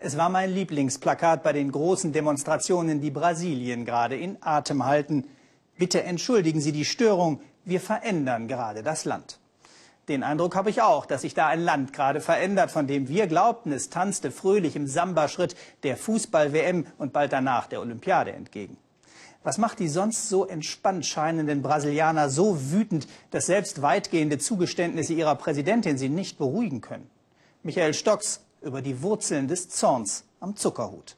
Es war mein Lieblingsplakat bei den großen Demonstrationen, die Brasilien gerade in Atem halten. Bitte entschuldigen Sie die Störung, wir verändern gerade das Land. Den Eindruck habe ich auch, dass sich da ein Land gerade verändert, von dem wir glaubten, es tanzte fröhlich im Samba-Schritt der Fußball-WM und bald danach der Olympiade entgegen. Was macht die sonst so entspannt scheinenden Brasilianer so wütend, dass selbst weitgehende Zugeständnisse ihrer Präsidentin sie nicht beruhigen können? Michael Stocks über die Wurzeln des Zorns am Zuckerhut.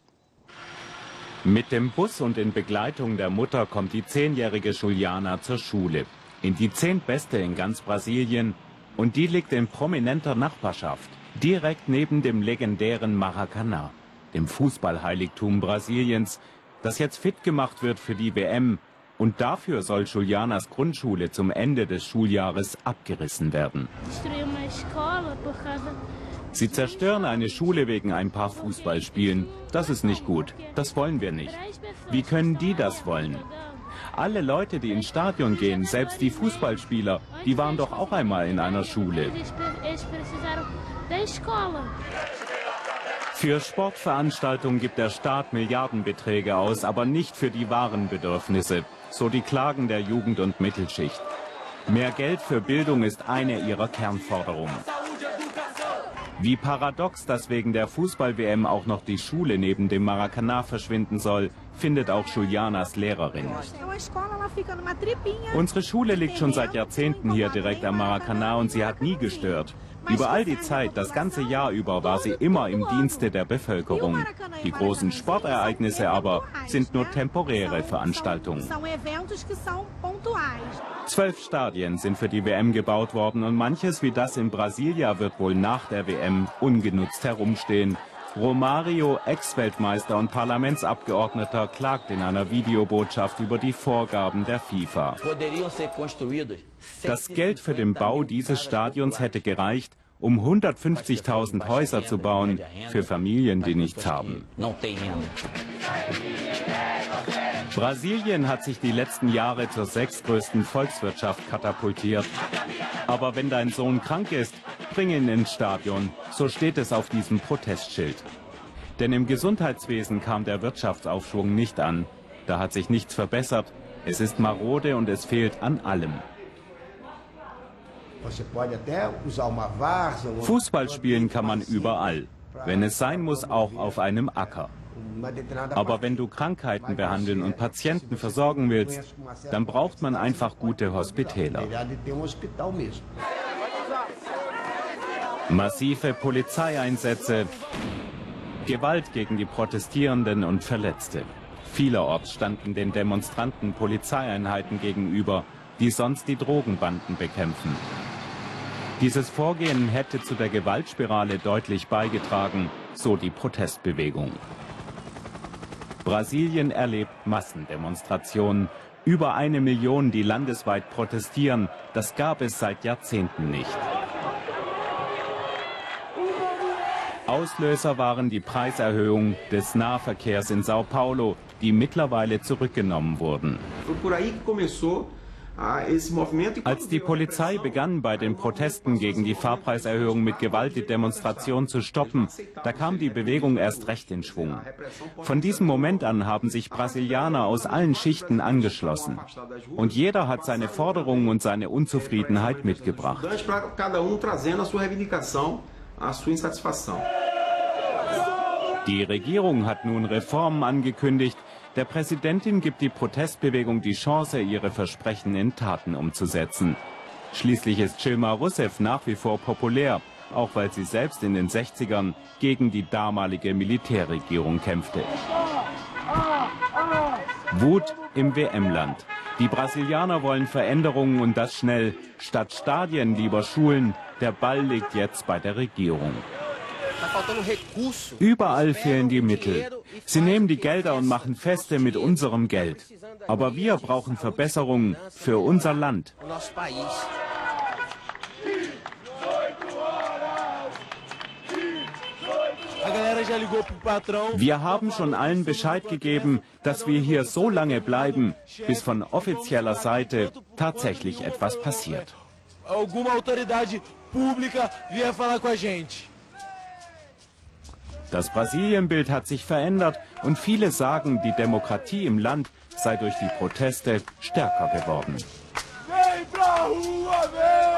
Mit dem Bus und in Begleitung der Mutter kommt die zehnjährige Juliana zur Schule. In die zehntbeste in ganz Brasilien. Und die liegt in prominenter Nachbarschaft. Direkt neben dem legendären Maracanã, dem Fußballheiligtum Brasiliens, das jetzt fit gemacht wird für die WM. Und dafür soll Julianas Grundschule zum Ende des Schuljahres abgerissen werden. Sie zerstören eine Schule wegen ein paar Fußballspielen. Das ist nicht gut. Das wollen wir nicht. Wie können die das wollen? Alle Leute, die ins Stadion gehen, selbst die Fußballspieler, die waren doch auch einmal in einer Schule. Für Sportveranstaltungen gibt der Staat Milliardenbeträge aus, aber nicht für die wahren Bedürfnisse. So die Klagen der Jugend- und Mittelschicht. Mehr Geld für Bildung ist eine ihrer Kernforderungen. Wie paradox, dass wegen der Fußball-WM auch noch die Schule neben dem Maracanã verschwinden soll, findet auch Julianas Lehrerin. Unsere Schule liegt schon seit Jahrzehnten hier direkt am Maracanã und sie hat nie gestört. Über all die Zeit, das ganze Jahr über, war sie immer im Dienste der Bevölkerung. Die großen Sportereignisse aber sind nur temporäre Veranstaltungen. Zwölf Stadien sind für die WM gebaut worden und manches wie das in Brasilia wird wohl nach der WM ungenutzt herumstehen. Romario, Ex-Weltmeister und Parlamentsabgeordneter, klagt in einer Videobotschaft über die Vorgaben der FIFA. Das Geld für den Bau dieses Stadions hätte gereicht, um 150.000 Häuser zu bauen für Familien, die nichts haben. Brasilien hat sich die letzten Jahre zur sechstgrößten Volkswirtschaft katapultiert. Aber wenn dein Sohn krank ist, bring ihn ins Stadion. So steht es auf diesem Protestschild. Denn im Gesundheitswesen kam der Wirtschaftsaufschwung nicht an. Da hat sich nichts verbessert. Es ist marode und es fehlt an allem. Fußball spielen kann man überall. Wenn es sein muss, auch auf einem Acker. Aber wenn du Krankheiten behandeln und Patienten versorgen willst, dann braucht man einfach gute Hospitäler. Massive Polizeieinsätze, Gewalt gegen die Protestierenden und Verletzte. Vielerorts standen den Demonstranten Polizeieinheiten gegenüber, die sonst die Drogenbanden bekämpfen. Dieses Vorgehen hätte zu der Gewaltspirale deutlich beigetragen, so die Protestbewegung. Brasilien erlebt Massendemonstrationen. Über eine Million, die landesweit protestieren. Das gab es seit Jahrzehnten nicht. Auslöser waren die Preiserhöhungen des Nahverkehrs in Sao Paulo, die mittlerweile zurückgenommen wurden. Als die Polizei begann, bei den Protesten gegen die Fahrpreiserhöhung mit Gewalt die Demonstration zu stoppen, da kam die Bewegung erst recht in Schwung. Von diesem Moment an haben sich Brasilianer aus allen Schichten angeschlossen. Und jeder hat seine Forderungen und seine Unzufriedenheit mitgebracht. Die Regierung hat nun Reformen angekündigt, der Präsidentin gibt die Protestbewegung die Chance, ihre Versprechen in Taten umzusetzen. Schließlich ist Dilma Rousseff nach wie vor populär, auch weil sie selbst in den 60ern gegen die damalige Militärregierung kämpfte. Wut im WM-Land. Die Brasilianer wollen Veränderungen und das schnell. Statt Stadien lieber Schulen. Der Ball liegt jetzt bei der Regierung. Überall fehlen die Mittel. Sie nehmen die Gelder und machen Feste mit unserem Geld. Aber wir brauchen Verbesserungen für unser Land. Wir haben schon allen Bescheid gegeben, dass wir hier so lange bleiben, bis von offizieller Seite tatsächlich etwas passiert. Das Brasilienbild hat sich verändert und viele sagen, die Demokratie im Land sei durch die Proteste stärker geworden. Vem pra rua, vem!